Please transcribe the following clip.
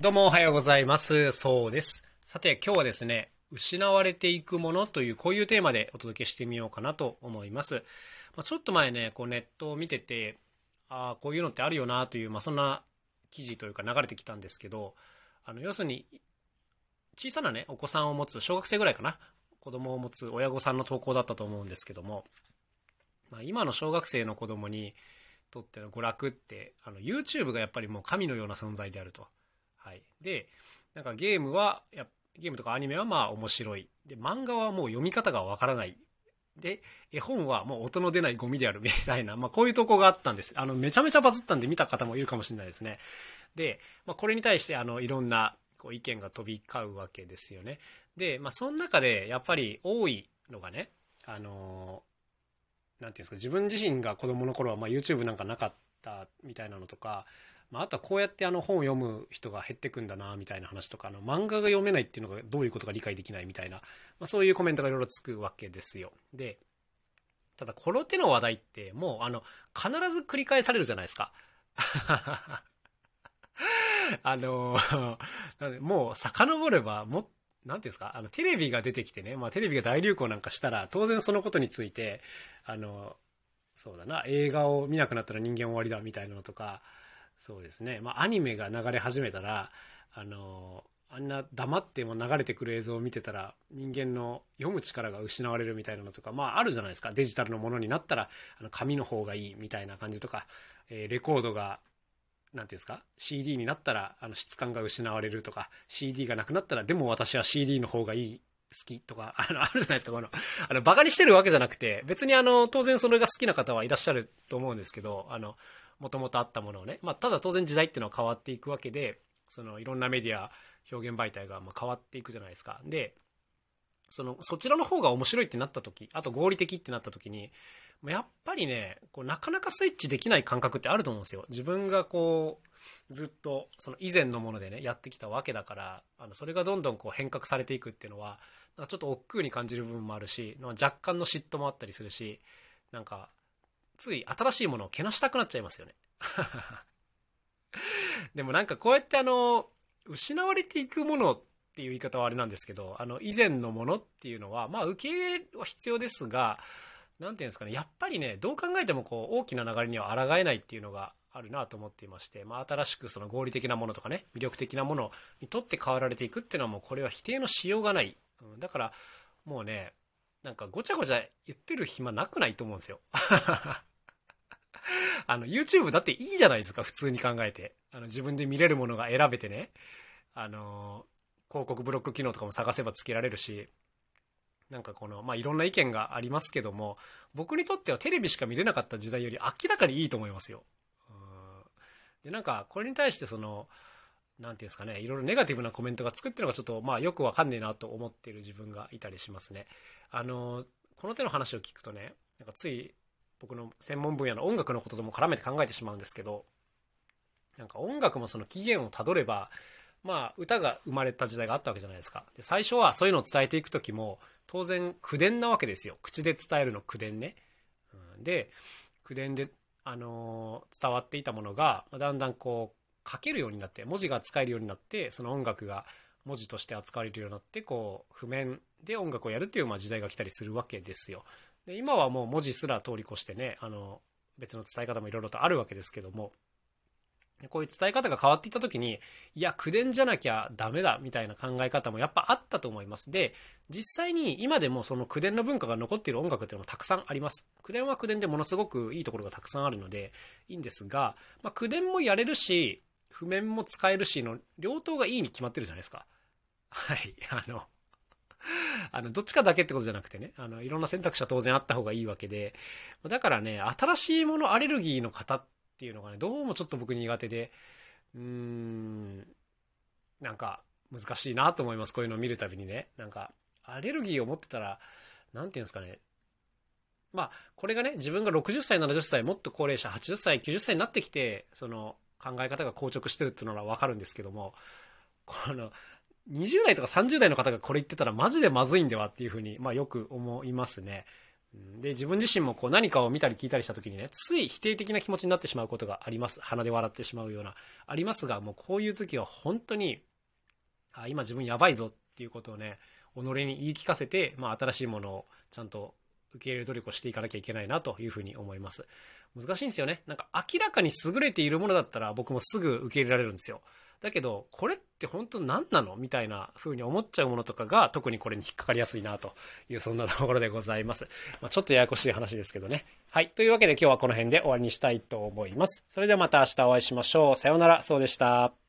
どうもおはようございます。そうです。さて今日はですね、失われていくものというこういうテーマでお届けしてみようかなと思います。まあ、ちょっと前ね、こうネットを見てて、ああ、こういうのってあるよなという、まあ、そんな記事というか流れてきたんですけど、あの要するに小さなね、お子さんを持つ、小学生ぐらいかな、子供を持つ親御さんの投稿だったと思うんですけども、まあ、今の小学生の子供にとっての娯楽って、あの YouTube がやっぱりもう神のような存在であると。はい。で、なんかゲームは、やゲームとかアニメはまあ面白い。で、漫画はもう読み方がわからない。で、絵本はもう音の出ないゴミであるみたいな、まあこういう投稿があったんです。あの、めちゃめちゃバズったんで見た方もいるかもしれないですね。で、まあこれに対してあの、いろんなこう意見が飛び交うわけですよね。で、まあその中でやっぱり多いのがね、あのなんていうんですか、自分自身が子供の頃はま YouTube なんかなかったみたいなのとか、まあ、あとはこうやってあの本を読む人が減ってくんだなみたいな話とかあの漫画が読めないっていうのがどういうことか理解できないみたいな、まあ、そういうコメントがいろいろつくわけですよ。でただこの手の話題ってもうあの必ず繰り返されるじゃないですか。あのなんでもう遡ればもっなんていうんですかあのテレビが出てきてね、まあ、テレビが大流行なんかしたら当然そのことについてあのそうだな映画を見なくなったら人間終わりだみたいなのとかそうですね。まあ、アニメが流れ始めたら、あの、あんな黙っても流れてくる映像を見てたら、人間の読む力が失われるみたいなのとか、まあ、あるじゃないですか。デジタルのものになったら、あの紙の方がいいみたいな感じとか、えーレコードが、なんていうんですか ?CD になったら、あの、質感が失われるとか、CD がなくなったら、でも私は CD の方がいい。好きとか、あの、あるじゃないですか、この、あの、馬鹿にしてるわけじゃなくて、別にあの、当然それが好きな方はいらっしゃると思うんですけど、あの、もともとあったものをね、まあ、ただ当然時代っていうのは変わっていくわけでそのいろんなメディア表現媒体がま変わっていくじゃないですか。でそのそちらの方が面白いってなった時あと合理的ってなった時にやっぱりねこうなかなかスイッチできない感覚ってあると思うんですよ。自分がこうずっとその以前のものでねやってきたわけだからあのそれがどんどんこう変革されていくっていうのはちょっと億劫に感じる部分もあるし若干の嫉妬もあったりするしなんかつい新しいものをけなしたくなっちゃいますよね。でもなんかこうやってあの、失われていくものっていう言い方はあれなんですけど、あの、以前のものっていうのは、まあ受け入れは必要ですが、なんていうんですかね、やっぱりね、どう考えてもこう、大きな流れには抗えないっていうのがあるなと思っていまして、まあ新しくその合理的なものとかね、魅力的なものにとって変わられていくっていうのはもうこれは否定のしようがない。うん、だから、もうね、なんかごちゃごちゃ言ってる暇なくないと思うんですよ。あの、YouTube だっていいじゃないですか、普通に考えて。あの、自分で見れるものが選べてね。あの、広告ブロック機能とかも探せばつけられるし、なんかこの、まあ、いろんな意見がありますけども、僕にとってはテレビしか見れなかった時代より明らかにいいと思いますよ。うんで、なんか、これに対してその、なんていうんですかね、いろいろネガティブなコメントがつくっていうのがちょっと、まあ、よくわかんねえなと思ってる自分がいたりしますね。あの、この手の話を聞くとね、なんかつい僕の専門分野の音楽のこととも絡めて考えてしまうんですけどなんか音楽もその起源をたどればまあ歌が生まれた時代があったわけじゃないですか。で最初はそういうのを伝えていく時も当然口伝なわけですよ。口で伝えるの口伝ね、うん、で口伝で、あのー伝わっていたものがだんだんこう書けるようになって文字が使えるようになってその音楽が文字として扱われるようになってこう譜面で音楽をやるっていうまあ時代が来たりするわけですよ。で今はもう文字すら通り越してねあの別の伝え方もいろいろとあるわけですけども。こういう伝え方が変わっていった時にいや口伝じゃなきゃダメだみたいな考え方もやっぱあったと思います。で実際に今でもその口伝の文化が残っている音楽っていうのもたくさんあります。口伝は口伝でものすごくいいところがたくさんあるのでいいんですが、まあ、口伝もやれるし譜面も使えるしの両党がいいに決まってるじゃないですか。はいあのあの、どっちかだけってことじゃなくてね、あの、いろんな選択肢は当然あった方がいいわけで、だからね、新しいものアレルギーの方っていうのがね、どうもちょっと僕苦手で、うーん、なんか難しいなと思います。こういうのを見るたびにね。なんか、アレルギーを持ってたら、なんていうんですかね。まあ、これがね、自分が60歳、70歳、もっと高齢者、80歳、90歳になってきて、その、考え方が硬直してるっていうのはわかるんですけども、この、20代とか30代の方がこれ言ってたらマジでまずいんではっていうふうに、まあよく思いますね。で、自分自身もこう何かを見たり聞いたりした時にね、つい否定的な気持ちになってしまうことがあります。鼻で笑ってしまうような、ありますが、もうこういう時は本当に、あ、今自分やばいぞっていうことをね、己に言い聞かせて、まあ新しいものをちゃんと受け入れる努力をしていかなきゃいけないなというふうに思います。難しいんですよね。なんか明らかに優れているものだったら僕もすぐ受け入れられるんですよ。だけど、これって本当何なの？みたいな風に思っちゃうものとかが特にこれに引っかかりやすいなというそんなところでございます。まあ、ちょっとややこしい話ですけどね。はい。というわけで今日はこの辺で終わりにしたいと思います。それではまた明日お会いしましょう。さようなら。そうでした。